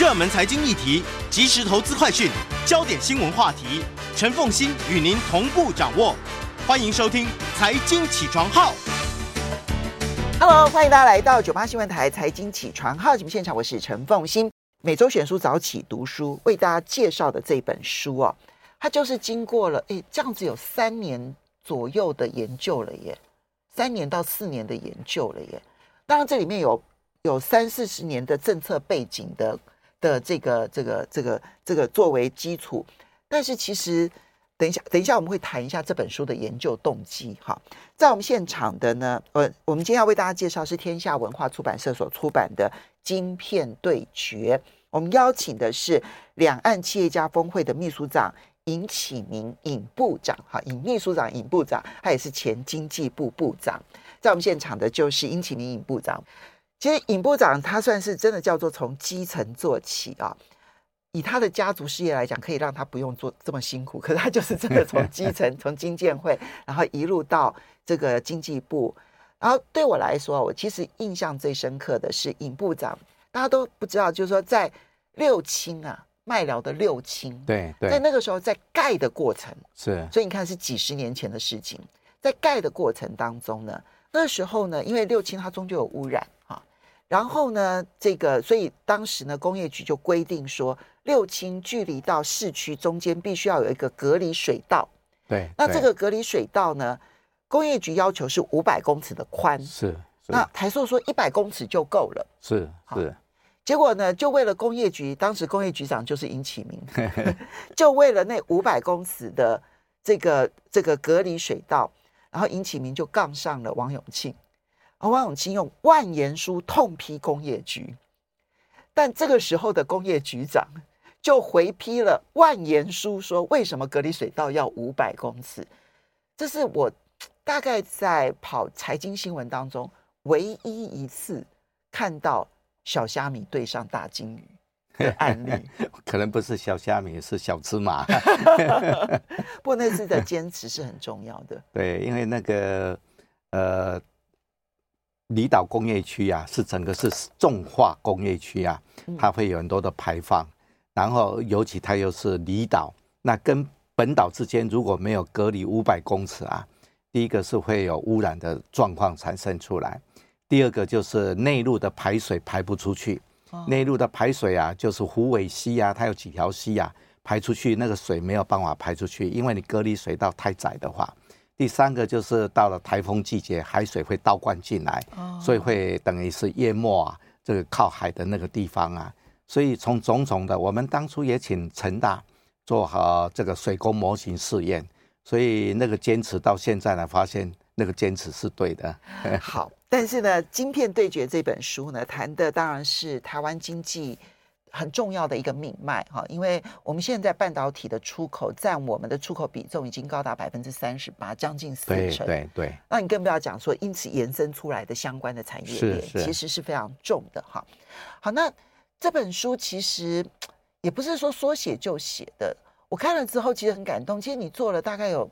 热门财经议题、即时投资快讯、焦点新闻话题，陈凤欣与您同步掌握。欢迎收听《财经起床号》。Hello，欢迎大家来到九八新闻台《财经起床号》节目现场，我是陈凤欣。每周选书早起读书，为大家介绍的这本书哦，它就是经过了诶这样子有三年左右的研究了耶，三年到四年的研究了耶。当然这里面有有三四十年的政策背景的的这个这个这个这个作为基础，但是其实等一下等一下我们会谈一下这本书的研究动机哈。在我们现场的呢，呃，我们今天要为大家介绍是天下文化出版社所出版的。晶片对决，我们邀请的是两岸企业家峰会的秘书长尹启明尹部长，哈，尹秘书长尹部长，他也是前经济部部长。在我们现场的就是尹启明尹部长。其实尹部长他算是真的叫做从基层做起啊，以他的家族事业来讲，可以让他不用做这么辛苦。可是他就是真的从基层，从经建会，然后一路到这个经济部。然后对我来说，我其实印象最深刻的是尹部长，大家都不知道，就是说在六轻啊，麦寮的六轻，对对，在那个时候在盖的过程是，所以你看是几十年前的事情，在盖的过程当中呢，那时候呢，因为六轻它终究有污染啊，然后呢，这个所以当时呢，工业局就规定说，六轻距离到市区中间必须要有一个隔离水道，对，那这个隔离水道呢？工业局要求是五百公尺的宽，是，是那台塑说一百公尺就够了，是。是，结果呢，就为了工业局，当时工业局长就是尹启明，就为了那五百公尺的这个这个隔离水道，然后尹启明就杠上了王永庆，而王永庆用万言书痛批工业局，但这个时候的工业局长就回批了万言书，说为什么隔离水道要五百公尺？这是我。大概在跑财经新闻当中，唯一一次看到小虾米对上大金鱼的案例，可能不是小虾米，是小芝麻。不过那次的坚持是很重要的。对，因为那个呃，离岛工业区啊，是整个是重化工业区啊，它会有很多的排放，嗯、然后尤其它又是离岛，那跟本岛之间如果没有隔离五百公尺啊。第一个是会有污染的状况产生出来，第二个就是内陆的排水排不出去，内陆的排水啊，就是湖尾溪啊，它有几条溪啊，排出去那个水没有办法排出去，因为你隔离水道太窄的话。第三个就是到了台风季节，海水会倒灌进来，所以会等于是淹没啊，这个靠海的那个地方啊。所以从种种的，我们当初也请成大做好这个水工模型试验。所以那个坚持到现在呢，发现那个坚持是对的。好，但是呢，《晶片对决》这本书呢，谈的当然是台湾经济很重要的一个命脉哈，因为我们现在半导体的出口占我们的出口比重已经高达百分之三十八，将近四成。对对对。那你更不要讲说，因此延伸出来的相关的产业链，其实是非常重的哈。好，那这本书其实 也不是说说写就写的。我看了之后，其实很感动。其实你做了大概有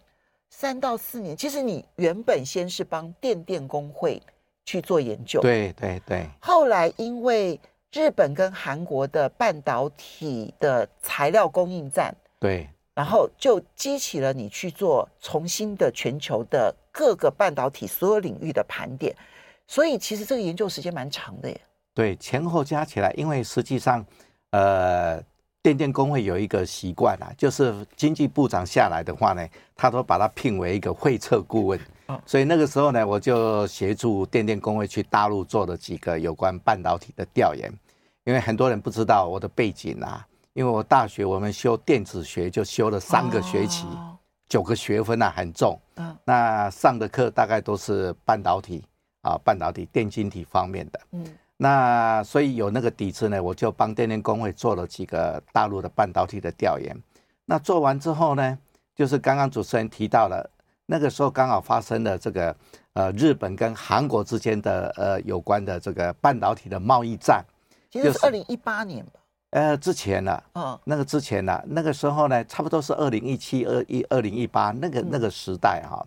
三到四年。其实你原本先是帮电电工会去做研究，对对对。后来因为日本跟韩国的半导体的材料供应站，对，然后就激起了你去做重新的全球的各个半导体所有领域的盘点。所以其实这个研究时间蛮长的耶。对，前后加起来，因为实际上，呃。电电工会有一个习惯啊，就是经济部长下来的话呢，他都把他聘为一个会策顾问。所以那个时候呢，我就协助电电工会去大陆做了几个有关半导体的调研。因为很多人不知道我的背景啊，因为我大学我们修电子学就修了三个学期，九个学分啊，很重。那上的课大概都是半导体啊，半导体电晶体方面的。嗯那所以有那个底子呢，我就帮电电工会做了几个大陆的半导体的调研。那做完之后呢，就是刚刚主持人提到了，那个时候刚好发生了这个呃日本跟韩国之间的呃有关的这个半导体的贸易战，其实是二零一八年吧？呃，之前了，嗯，那个之前了，那个时候呢，差不多是二零一七、二一、二零一八那个那个时代哈。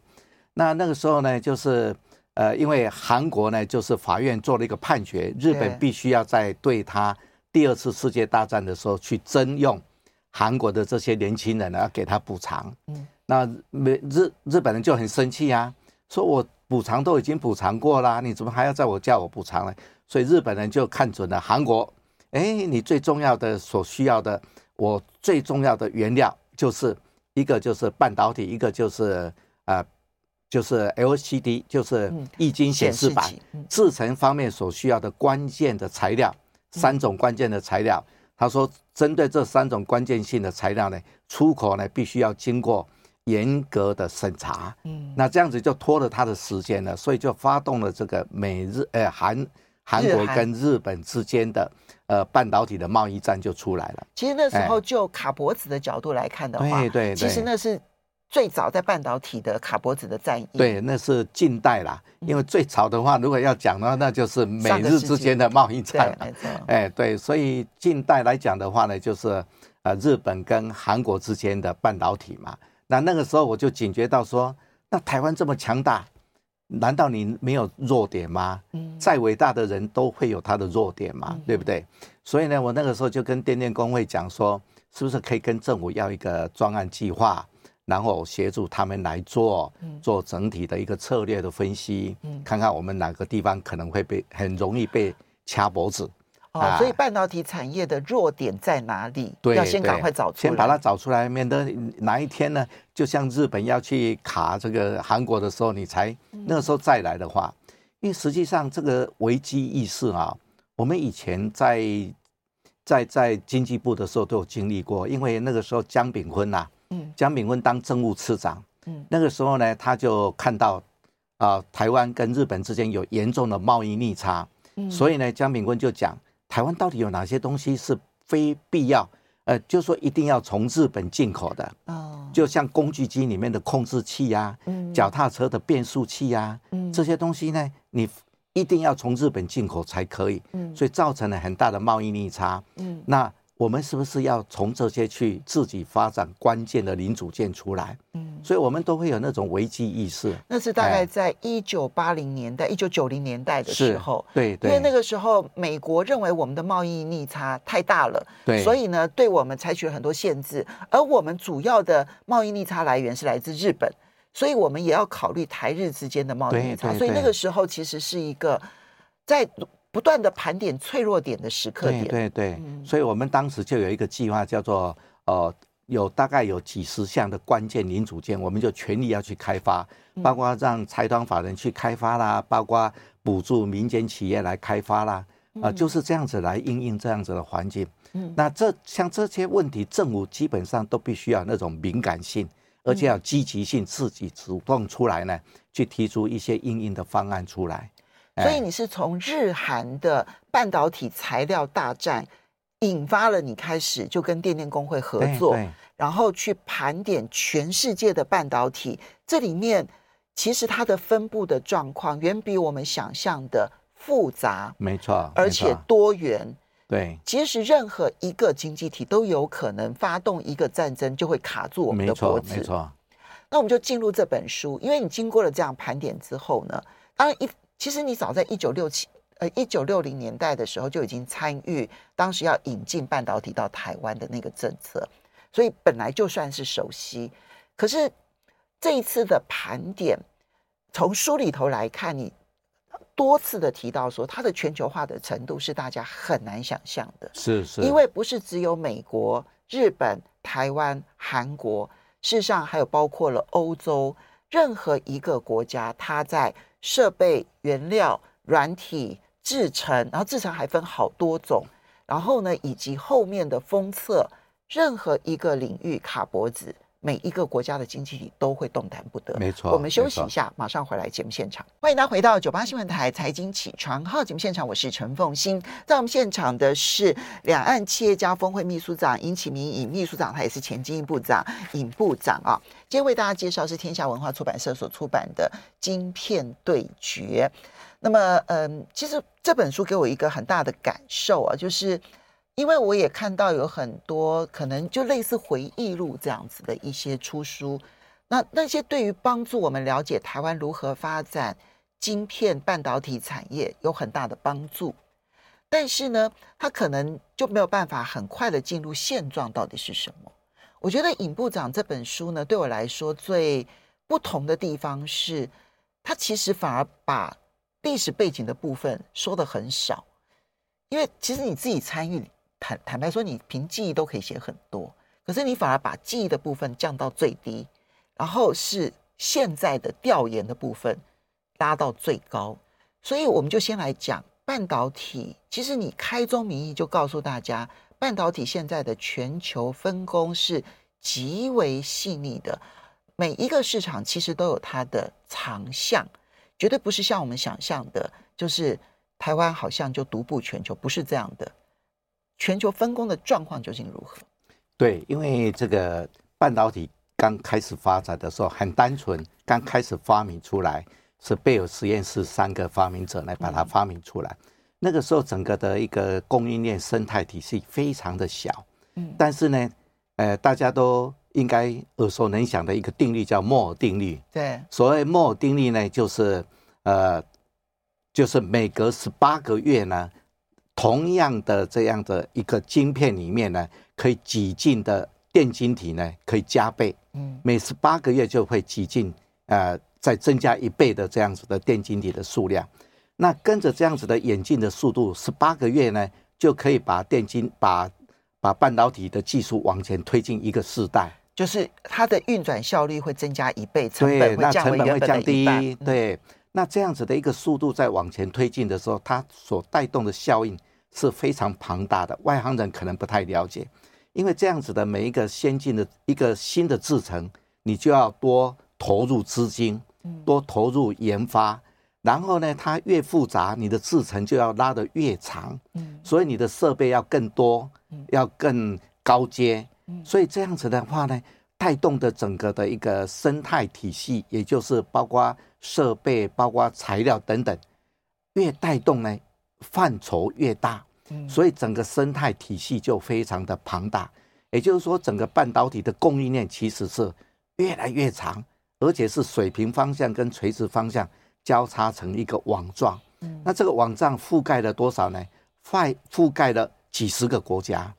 那那个时候呢，就是。呃，因为韩国呢，就是法院做了一个判决，日本必须要在对他第二次世界大战的时候去征用韩国的这些年轻人，要给他补偿。嗯，那美日日本人就很生气啊，说我补偿都已经补偿过啦，你怎么还要在我叫我补偿呢？所以日本人就看准了韩国，哎，你最重要的所需要的，我最重要的原料就是一个就是半导体，一个就是呃。就是 LCD，就是液晶显示板，制成方面所需要的关键的材料，三种关键的材料。他说，针对这三种关键性的材料呢，出口呢必须要经过严格的审查。嗯，那这样子就拖了他的时间了，所以就发动了这个美日呃韩韩国跟日本之间的呃半导体的贸易战就出来了。其实那时候就卡脖子的角度来看的话，对对，其实那是。最早在半导体的卡脖子的战役，对，那是近代啦。因为最早的话，如果要讲的话，那就是美日之间的贸易战了。哎，对，所以近代来讲的话呢，就是呃日本跟韩国之间的半导体嘛。那那个时候我就警觉到说，那台湾这么强大，难道你没有弱点吗？嗯，再伟大的人都会有他的弱点嘛，对不对？所以呢，我那个时候就跟电电工会讲说，是不是可以跟政府要一个专案计划？然后协助他们来做做整体的一个策略的分析，看看我们哪个地方可能会被很容易被掐脖子。哦，所以半导体产业的弱点在哪里？对，要先赶快找出来，先把它找出来，免得哪一天呢，就像日本要去卡这个韩国的时候，你才那个时候再来的话，因为实际上这个危机意识啊，我们以前在在在经济部的时候都有经历过，因为那个时候江炳坤呐。嗯。江炳坤当政务次长，嗯，那个时候呢，他就看到啊、呃，台湾跟日本之间有严重的贸易逆差，嗯，所以呢，江炳坤就讲，台湾到底有哪些东西是非必要，呃，就说一定要从日本进口的，哦，就像工具机里面的控制器呀、啊，嗯，脚踏车的变速器呀、啊，嗯，这些东西呢，你一定要从日本进口才可以，嗯，所以造成了很大的贸易逆差，嗯，那。我们是不是要从这些去自己发展关键的零组件出来？嗯，所以我们都会有那种危机意识。那是大概在一九八零年代、一九九零年代的时候，对对，因为那个时候美国认为我们的贸易逆差太大了，对，所以呢，对我们采取了很多限制。而我们主要的贸易逆差来源是来自日本，所以我们也要考虑台日之间的贸易逆差。所以那个时候其实是一个在。不断的盘点脆弱点的时刻点，对对。对，嗯、所以我们当时就有一个计划，叫做呃，有大概有几十项的关键零组件，我们就全力要去开发，包括让财团法人去开发啦，包括补助民间企业来开发啦，啊、呃，就是这样子来应应这样子的环境。嗯，那这像这些问题，政府基本上都必须要那种敏感性，而且要积极性，自己主动出来呢，去提出一些应应的方案出来。所以你是从日韩的半导体材料大战引发了你开始就跟电电工会合作，然后去盘点全世界的半导体，这里面其实它的分布的状况远比我们想象的复杂，没错，而且多元。对，其实任何一个经济体都有可能发动一个战争，就会卡住我们的脖子。没错，那我们就进入这本书，因为你经过了这样盘点之后呢，当然一。其实你早在一九六七呃一九六零年代的时候就已经参与当时要引进半导体到台湾的那个政策，所以本来就算是熟悉。可是这一次的盘点，从书里头来看，你多次的提到说它的全球化的程度是大家很难想象的，是是，因为不是只有美国、日本、台湾、韩国，事实上还有包括了欧洲，任何一个国家，它在设备、原料、软体、制成，然后制成还分好多种，然后呢，以及后面的封测，任何一个领域卡脖子，每一个国家的经济体都会动弹不得。没错，我们休息一下，马上回来节目现场。欢迎大家回到九八新闻台财经起床号节目现场，我是陈凤欣。在我们现场的是两岸企业家峰会秘书长尹启明尹秘书长，他也是前经济部长尹部长啊。今天为大家介绍是天下文化出版社所出版的《晶片对决》。那么，嗯，其实这本书给我一个很大的感受啊，就是因为我也看到有很多可能就类似回忆录这样子的一些出书，那那些对于帮助我们了解台湾如何发展晶片半导体产业有很大的帮助。但是呢，他可能就没有办法很快的进入现状到底是什么。我觉得尹部长这本书呢，对我来说最不同的地方是，他其实反而把历史背景的部分说得很少，因为其实你自己参与，坦坦白说，你凭记忆都可以写很多，可是你反而把记忆的部分降到最低，然后是现在的调研的部分拉到最高，所以我们就先来讲半导体。其实你开宗明义就告诉大家。半导体现在的全球分工是极为细腻的，每一个市场其实都有它的长项，绝对不是像我们想象的，就是台湾好像就独步全球，不是这样的。全球分工的状况究竟如何？对，因为这个半导体刚开始发展的时候很单纯，刚开始发明出来是贝尔实验室三个发明者来把它发明出来。嗯那个时候，整个的一个供应链生态体系非常的小，嗯，但是呢，呃，大家都应该耳熟能详的一个定律叫摩尔定律。对，所谓摩尔定律呢，就是呃，就是每隔十八个月呢，同样的这样的一个晶片里面呢，可以挤进的电晶体呢，可以加倍，嗯，每十八个月就会挤进呃，再增加一倍的这样子的电晶体的数量。那跟着这样子的演进的速度，十八个月呢，就可以把电晶、把把半导体的技术往前推进一个世代，就是它的运转效率会增加一倍，成本那成本会降低。对，那这样子的一个速度在往前推进的时候，它所带动的效应是非常庞大的。外行人可能不太了解，因为这样子的每一个先进的一个新的制程，你就要多投入资金，多投入研发。然后呢，它越复杂，你的制程就要拉得越长，嗯，所以你的设备要更多，要更高阶，所以这样子的话呢，带动的整个的一个生态体系，也就是包括设备、包括材料等等，越带动呢，范畴越大，所以整个生态体系就非常的庞大。也就是说，整个半导体的供应链其实是越来越长，而且是水平方向跟垂直方向。交叉成一个网状，那这个网状覆盖了多少呢？覆覆盖了几十个国家。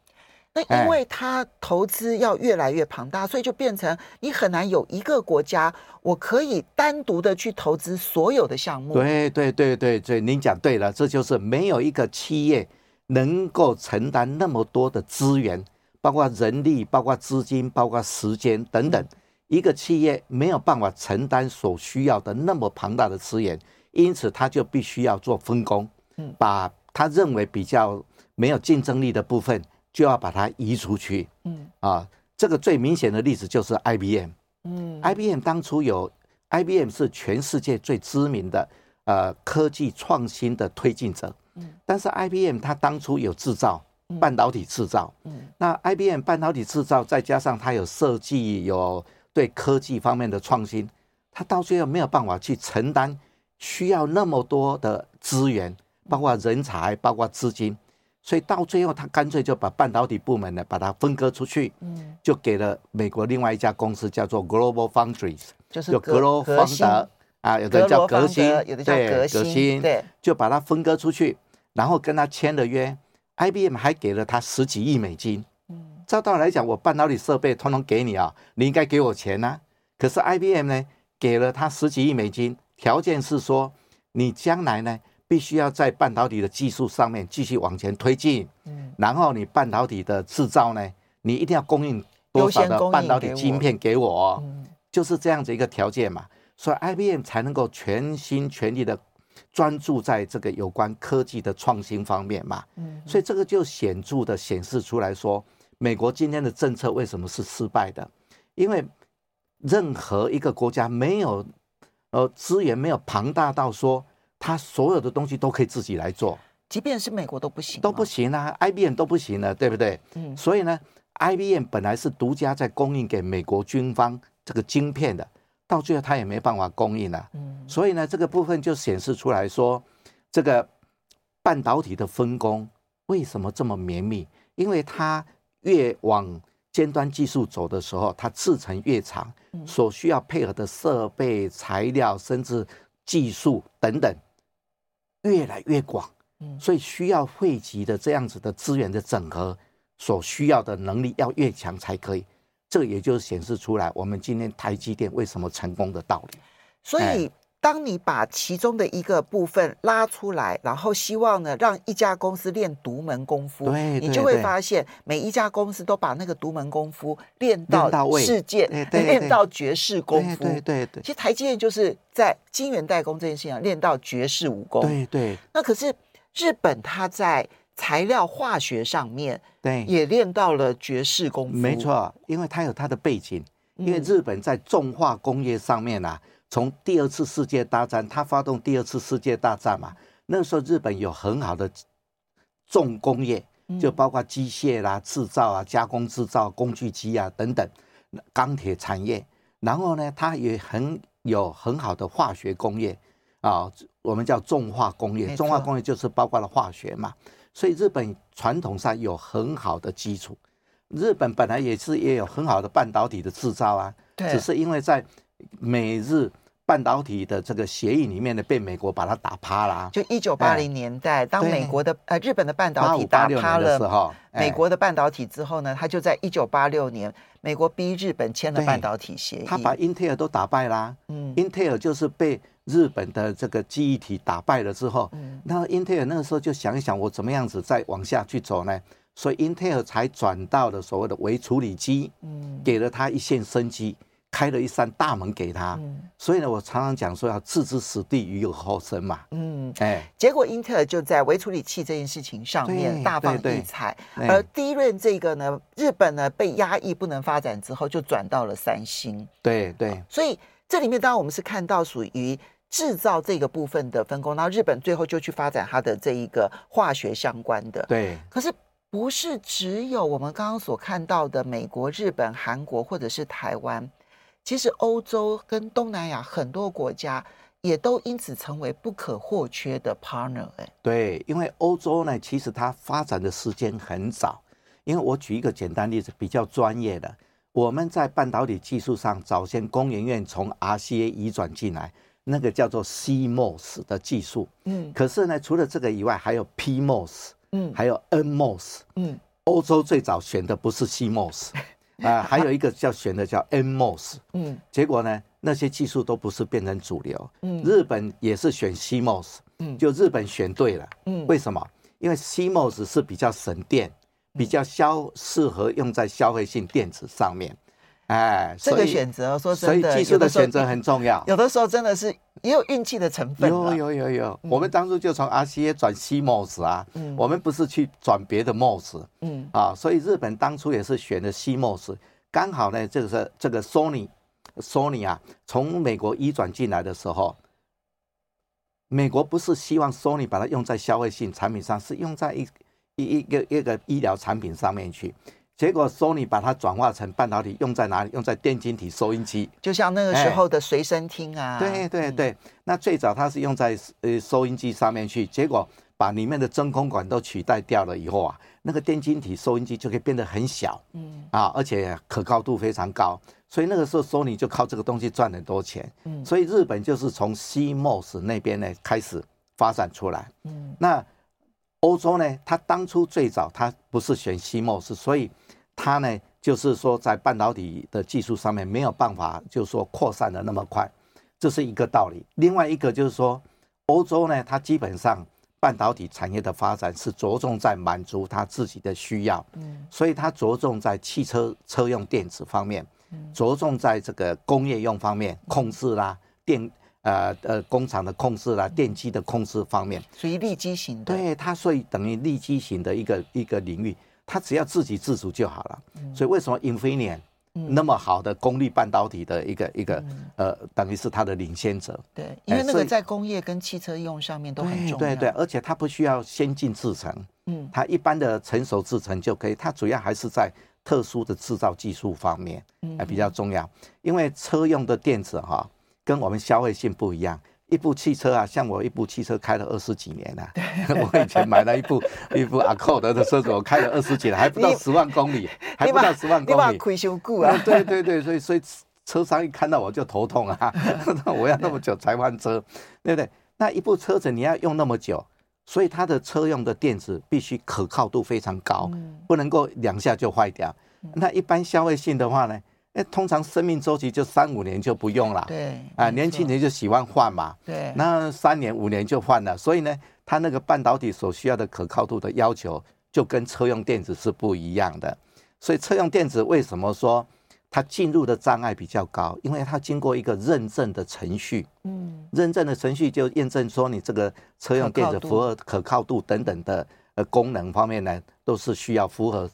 那因为它投资要越来越庞大，所以就变成你很难有一个国家，我可以单独的去投资所有的项目。对对对对对，您讲对了，这就是没有一个企业能够承担那么多的资源，包括人力、包括资金、包括时间等等。一个企业没有办法承担所需要的那么庞大的资源，因此他就必须要做分工，把他认为比较没有竞争力的部分，就要把它移出去。嗯啊，这个最明显的例子就是 IBM。嗯，IBM 当初有 IBM 是全世界最知名的呃科技创新的推进者。嗯，但是 IBM 它当初有制造半导体制造。嗯，那 IBM 半导体制造再加上它有设计有。对科技方面的创新，它到最后没有办法去承担需要那么多的资源，包括人才，包括资金，所以到最后他干脆就把半导体部门呢把它分割出去，嗯，就给了美国另外一家公司叫做 Global Foundries，就是格罗方德啊，有的叫革新，有的叫革新，对，就把它分割出去，然后跟他签了约，IBM 还给了他十几亿美金。照道理来讲，我半导体设备通通给你啊，你应该给我钱呐。可是 IBM 呢，给了他十几亿美金，条件是说，你将来呢，必须要在半导体的技术上面继续往前推进。嗯，然后你半导体的制造呢，你一定要供应多少的半导体晶片给我，嗯，就是这样子一个条件嘛。所以 IBM 才能够全心全力的专注在这个有关科技的创新方面嘛。嗯，所以这个就显著的显示出来说。美国今天的政策为什么是失败的？因为任何一个国家没有呃资源没有庞大到说他所有的东西都可以自己来做，即便是美国都不行，都不行啊，IBM 都不行了，对不对？嗯，所以呢，IBM 本来是独家在供应给美国军方这个晶片的，到最后他也没办法供应了。嗯，所以呢，这个部分就显示出来说，这个半导体的分工为什么这么绵密？因为它越往尖端技术走的时候，它制程越长，所需要配合的设备、材料，甚至技术等等，越来越广。嗯，所以需要汇集的这样子的资源的整合，所需要的能力要越强才可以。这也就显示出来，我们今天台积电为什么成功的道理。所以。当你把其中的一个部分拉出来，然后希望呢，让一家公司练独门功夫，对，你就会发现每一家公司都把那个独门功夫练到世界，练到绝世功夫。对对对。其实台积电就是在晶圆代工这件事情上练到绝世武功。对对。那可是日本，它在材料化学上面，对，也练到了绝世功夫。没错，因为它有它的背景，因为日本在重化工业上面啊。从第二次世界大战，他发动第二次世界大战嘛，那时候日本有很好的重工业，就包括机械啦、制造啊、加工制造、工具机啊等等，钢铁产业。然后呢，它也很有很好的化学工业啊，我们叫重化工业。重化工业就是包括了化学嘛，所以日本传统上有很好的基础。日本本来也是也有很好的半导体的制造啊，只是因为在美日。半导体的这个协议里面呢，被美国把它打趴了。就一九八零年代，当美国的呃日本的半导体打趴了美国的半导体之后呢，他就在一九八六年，美国逼日本签了半导体协议。他把英特尔都打败啦。嗯，英特尔就是被日本的这个记忆体打败了之后，那英特尔那个时候就想一想，我怎么样子再往下去走呢？所以英特尔才转到了所谓的微处理机，嗯，给了他一线生机。开了一扇大门给他，嗯、所以呢，我常常讲说要置之死地而后后生嘛。嗯，哎，结果英特尔就在微处理器这件事情上面大放异彩，而 DRAM 这个呢，日本呢被压抑不能发展之后，就转到了三星。对对，所以这里面当然我们是看到属于制造这个部分的分工，然后日本最后就去发展它的这一个化学相关的。对，可是不是只有我们刚刚所看到的美国、日本、韩国或者是台湾。其实欧洲跟东南亚很多国家也都因此成为不可或缺的 partner。哎，对，因为欧洲呢，其实它发展的时间很早。因为我举一个简单例子，比较专业的，我们在半导体技术上，早先工研院从 RCA 移转进来，那个叫做 CMOS 的技术。嗯，可是呢，除了这个以外，还有 PMOS，嗯，还有 NMOS，嗯，欧洲最早选的不是 CMOS。啊，还有一个叫选的叫 NMOS，嗯，结果呢，那些技术都不是变成主流，嗯，日本也是选 CMOS，嗯，就日本选对了，嗯，为什么？因为 CMOS 是比较省电，比较消适合用在消费性电子上面。哎，这个选择说真的，所以技术的选择很重要。有的时候真的是也有运气的成分。有有有有，我们当初就从 RCA 转 CMOS 啊，嗯我们不是去转别的 MOS。嗯啊，所以日本当初也是选的 CMOS，刚好呢，这个是这个 Sony，Sony 啊，从美国移转进来的时候，美国不是希望 Sony 把它用在消费性产品上，是用在一一一个一个医疗产品上面去。结果，Sony 把它转化成半导体，用在哪里？用在电晶体收音机，就像那个时候的随身听啊。对对对，那最早它是用在呃收音机上面去，结果把里面的真空管都取代掉了以后啊，那个电晶体收音机就可以变得很小，嗯啊，而且可靠度非常高，所以那个时候 Sony 就靠这个东西赚很多钱。嗯，所以日本就是从 CMOS 那边呢开始发展出来。嗯，那欧洲呢，它当初最早它不是选 CMOS，所以它呢，就是说在半导体的技术上面没有办法，就是说扩散的那么快，这是一个道理。另外一个就是说，欧洲呢，它基本上半导体产业的发展是着重在满足它自己的需要，嗯，所以它着重在汽车车用电子方面，着重在这个工业用方面控制啦，电呃呃工厂的控制啦，电机的控制方面，属于立基型的。对，它所以等于立基型的一个一个领域。它只要自给自足就好了，所以为什么 Infineon 那么好的功率半导体的一个一个呃，等于是它的领先者。对，因为那个在工业跟汽车用上面都很重要。对对对，而且它不需要先进制程，嗯，它一般的成熟制程就可以。它主要还是在特殊的制造技术方面，还比较重要。因为车用的电子哈，跟我们消费性不一样。一部汽车啊，像我一部汽车开了二十几年了。我以前买了一部一部 Accord 的车子，我开了二十几年，还不到十万公里，还不到十万公里。你把亏修固啊？对对对，所以所以车商一看到我就头痛啊！我要那么久才换车，对不对？那一部车子你要用那么久，所以它的车用的电子必须可靠度非常高，不能够两下就坏掉。那一般消费性的话呢，哎，通常生命周期就三五年就不用了。对，啊，年轻人就喜欢换嘛。对，那三年五年就换了，所以呢，它那个半导体所需要的可靠度的要求就跟车用电子是不一样的。所以车用电子为什么说它进入的障碍比较高？因为它经过一个认证的程序。嗯，认证的程序就验证说你这个车用电子符合可靠度等等的呃功能方面呢，都是需要符合。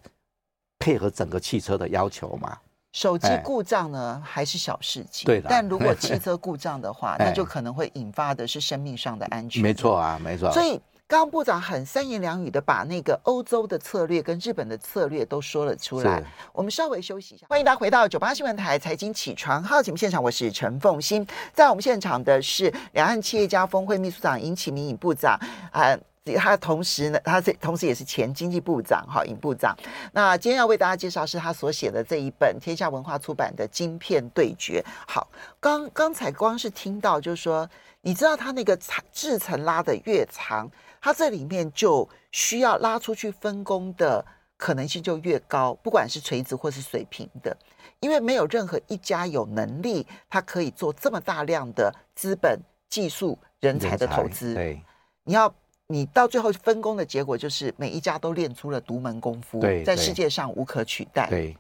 配合整个汽车的要求嘛？手机故障呢，还是小事情。对的。但如果汽 车故障的话，那就可能会引发的是生命上的安全。没错啊，没错。所以刚刚部长很三言两语的把那个欧洲的策略跟日本的策略都说了出来。我们稍微休息一下，欢迎大家回到九八新闻台财经起床号节目现场，我是陈凤欣。在我们现场的是两岸企业家峰会秘书长尹启明尹部长啊。他同时呢，他这同时也是前经济部长哈，尹部长。那今天要为大家介绍是他所写的这一本天下文化出版的《晶片对决》。好，刚刚才光是听到就是说，你知道他那个制程拉的越长，它这里面就需要拉出去分工的可能性就越高，不管是垂直或是水平的，因为没有任何一家有能力，他可以做这么大量的资本、技术、人才的投资。对，你要。你到最后分工的结果就是每一家都练出了独门功夫，在世界上无可取代。对，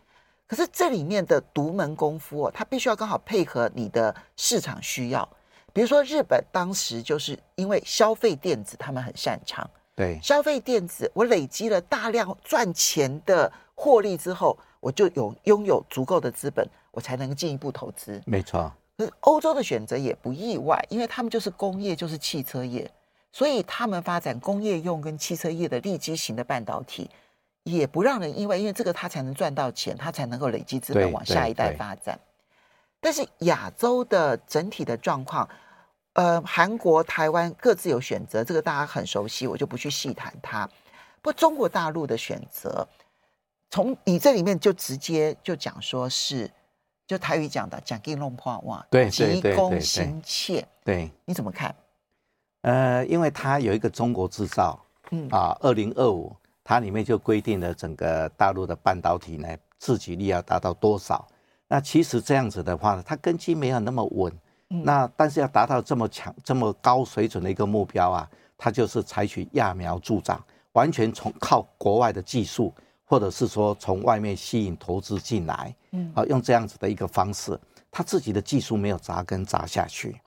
可是这里面的独门功夫哦，它必须要刚好配合你的市场需要。比如说日本当时就是因为消费电子他们很擅长，对，消费电子我累积了大量赚钱的获利之后，我就有拥有足够的资本，我才能进一步投资。没错。可是欧洲的选择也不意外，因为他们就是工业，就是汽车业。所以他们发展工业用跟汽车业的立基型的半导体，也不让人意外，因为这个他才能赚到钱，他才能够累积资本往下一代发展。但是亚洲的整体的状况，呃，韩国、台湾各自有选择，这个大家很熟悉，我就不去细谈它。不过中国大陆的选择，从你这里面就直接就讲说是，就台语讲的讲给弄破哇，对，急功心切，对，你怎么看？呃，因为它有一个中国制造，嗯啊，二零二五，它里面就规定了整个大陆的半导体呢，自给率要达到多少？那其实这样子的话呢，它根基没有那么稳，嗯、那但是要达到这么强、这么高水准的一个目标啊，它就是采取揠苗助长，完全从靠国外的技术，或者是说从外面吸引投资进来，嗯，啊，用这样子的一个方式，它自己的技术没有扎根扎下去。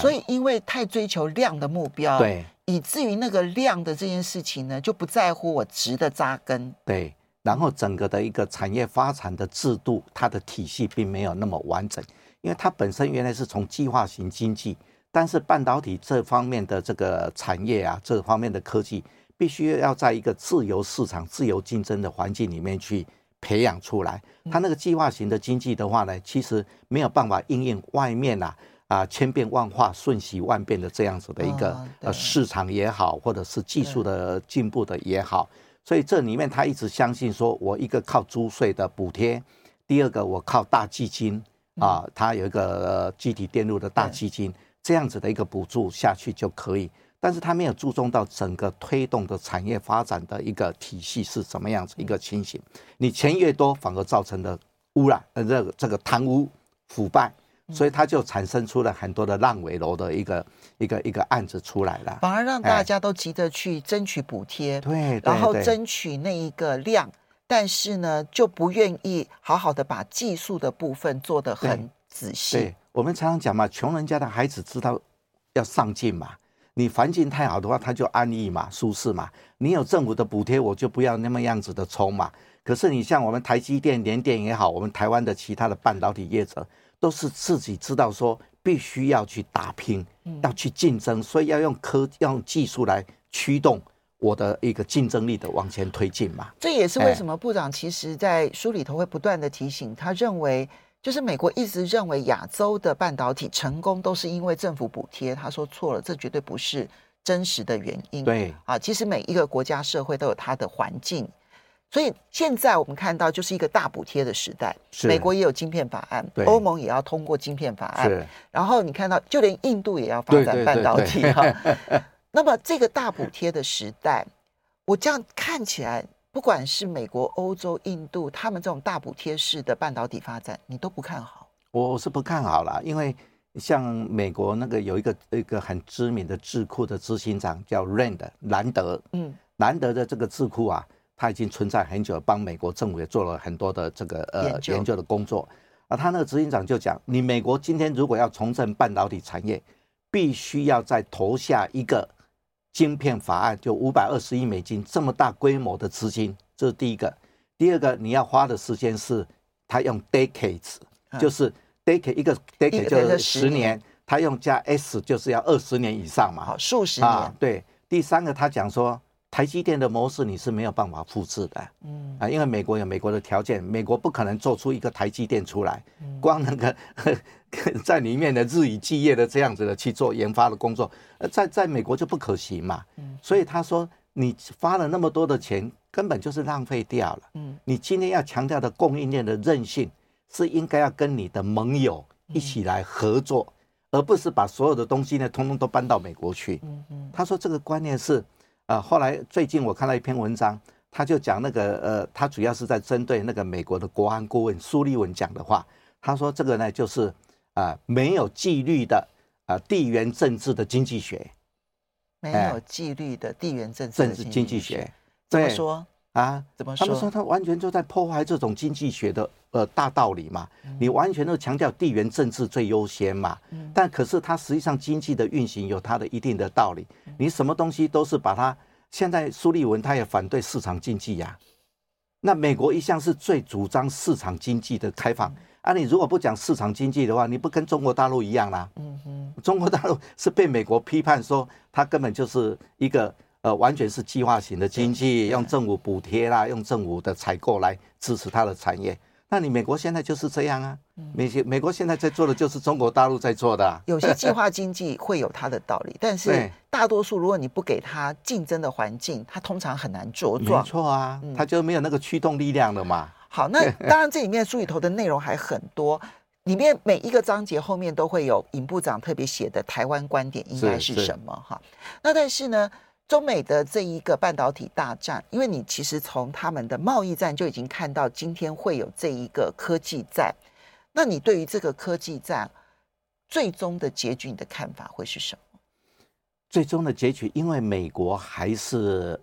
所以，因为太追求量的目标，对，以至于那个量的这件事情呢，就不在乎我值的扎根。对，然后整个的一个产业发展的制度，它的体系并没有那么完整，因为它本身原来是从计划型经济，但是半导体这方面的这个产业啊，这方面的科技，必须要在一个自由市场、自由竞争的环境里面去培养出来。它那个计划型的经济的话呢，其实没有办法应用外面啊。啊，千变万化、瞬息万变的这样子的一个呃市场也好，或者是技术的进步的也好，所以这里面他一直相信说，我一个靠租税的补贴，第二个我靠大基金啊，它有一个集体电路的大基金，这样子的一个补助下去就可以，但是他没有注重到整个推动的产业发展的一个体系是什么样子一个情形，你钱越多，反而造成的污染呃这个这个贪污腐败。所以它就产生出了很多的烂尾楼的一个一个一个案子出来了，反而让大家都急着去争取补贴，对，然后争取那一个量，但是呢，就不愿意好好的把技术的部分做得很仔细。对，我们常常讲嘛，穷人家的孩子知道要上进嘛，你环境太好的话，他就安逸嘛，舒适嘛。你有政府的补贴，我就不要那么样子的冲嘛。可是你像我们台积电、联电也好，我们台湾的其他的半导体业者。都是自己知道说必须要去打拼，要去竞争，所以要用科要用技术来驱动我的一个竞争力的往前推进嘛。这也是为什么部长其实在书里头会不断的提醒，他认为就是美国一直认为亚洲的半导体成功都是因为政府补贴，他说错了，这绝对不是真实的原因。对啊，其实每一个国家社会都有它的环境。所以现在我们看到就是一个大补贴的时代，美国也有晶片法案，欧盟也要通过晶片法案，然后你看到就连印度也要发展半导体哈。那么这个大补贴的时代，我这样看起来，不管是美国、欧洲、印度，他们这种大补贴式的半导体发展，你都不看好？我是不看好了，因为像美国那个有一个一个很知名的智库的执行长叫 Rand 兰德，嗯，兰德的这个智库啊，他已经存在很久，帮美国政府也做了很多的这个呃研究，的工作。啊，他那个执行长就讲，你美国今天如果要重振半导体产业，必须要再投下一个晶片法案，就五百二十亿美金这么大规模的资金，这是第一个。第二个，你要花的时间是，他用 decades。就是 decade 一个 decade 就是十年，他用加 s 就是要二十年以上嘛，好数十年。啊，对。第三个，他讲说台积电的模式你是没有办法复制的，嗯。啊，因为美国有美国的条件，美国不可能做出一个台积电出来，光那个 在里面的日以继夜的这样子的去做研发的工作，呃，在在美国就不可行嘛，所以他说你花了那么多的钱，根本就是浪费掉了，嗯，你今天要强调的供应链的韧性。是应该要跟你的盟友一起来合作，而不是把所有的东西呢，通通都搬到美国去。嗯嗯。他说这个观念是，啊，后来最近我看到一篇文章，他就讲那个，呃，他主要是在针对那个美国的国安顾问苏利文讲的话。他说这个呢，就是啊，没有纪律的啊，地缘政治的经济学，没有纪律的地缘政治政治经济学，怎么说？啊，怎么说？他们说他完全就在破坏这种经济学的呃大道理嘛。你完全都强调地缘政治最优先嘛。但可是它实际上经济的运行有它的一定的道理。你什么东西都是把它。现在苏利文他也反对市场经济呀。那美国一向是最主张市场经济的开放。啊，你如果不讲市场经济的话，你不跟中国大陆一样啦。嗯哼。中国大陆是被美国批判说，它根本就是一个。呃，完全是计划型的经济，用政府补贴啦，用政府的采购来支持它的产业。那你美国现在就是这样啊？美美国现在在做的就是中国大陆在做的啊。有些计 划经济会有它的道理，但是大多数如果你不给它竞争的环境，它通常很难茁壮。没错啊，它就没有那个驱动力量了嘛。好，那 当然这里面书里头的内容还很多，里面每一个章节后面都会有尹部长特别写的台湾观点应该是什么哈。那但是呢？中美的这一个半导体大战，因为你其实从他们的贸易战就已经看到今天会有这一个科技战，那你对于这个科技战最终的结局，你的看法会是什么？最终的结局，因为美国还是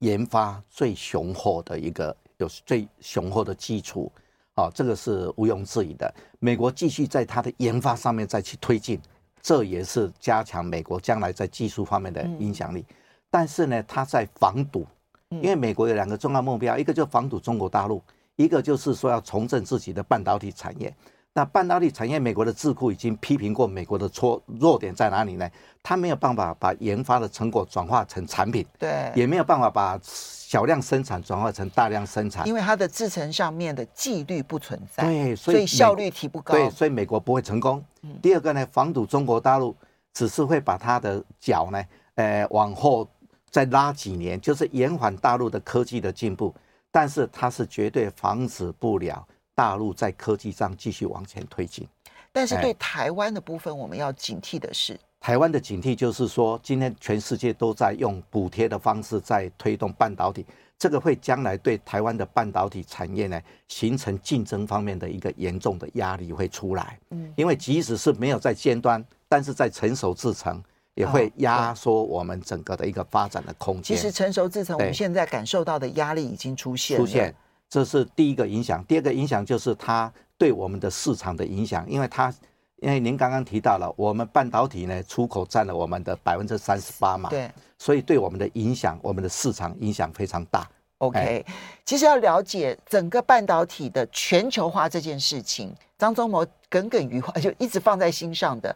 研发最雄厚的一个，有最雄厚的基础，啊，这个是毋庸置疑的。美国继续在它的研发上面再去推进，这也是加强美国将来在技术方面的影响力。嗯但是呢，他在防堵，因为美国有两个重要目标，一个就防堵中国大陆，一个就是说要重振自己的半导体产业。那半导体产业，美国的智库已经批评过美国的错弱点在哪里呢？他没有办法把研发的成果转化成产品，对，也没有办法把小量生产转化成大量生产，因为它的制程上面的纪律不存在，对，所以效率提不高，对，所以美国不会成功。第二个呢，防堵中国大陆，只是会把它的脚呢，呃，往后。再拉几年，就是延缓大陆的科技的进步，但是它是绝对防止不了大陆在科技上继续往前推进。但是对台湾的部分，我们要警惕的是，台湾的警惕就是说，今天全世界都在用补贴的方式在推动半导体，这个会将来对台湾的半导体产业呢，形成竞争方面的一个严重的压力会出来。嗯，因为即使是没有在尖端，但是在成熟制程。也会压缩我们整个的一个发展的空间。其实成熟制成，我们现在感受到的压力已经出现。出现，这是第一个影响。第二个影响就是它对我们的市场的影响，因为它，因为您刚刚提到了，我们半导体呢出口占了我们的百分之三十八嘛，对，所以对我们的影响，我们的市场影响非常大。OK，其实要了解整个半导体的全球化这件事情，张忠谋耿耿于怀，就一直放在心上的。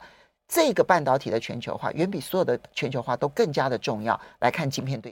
这个半导体的全球化远比所有的全球化都更加的重要。来看晶片对。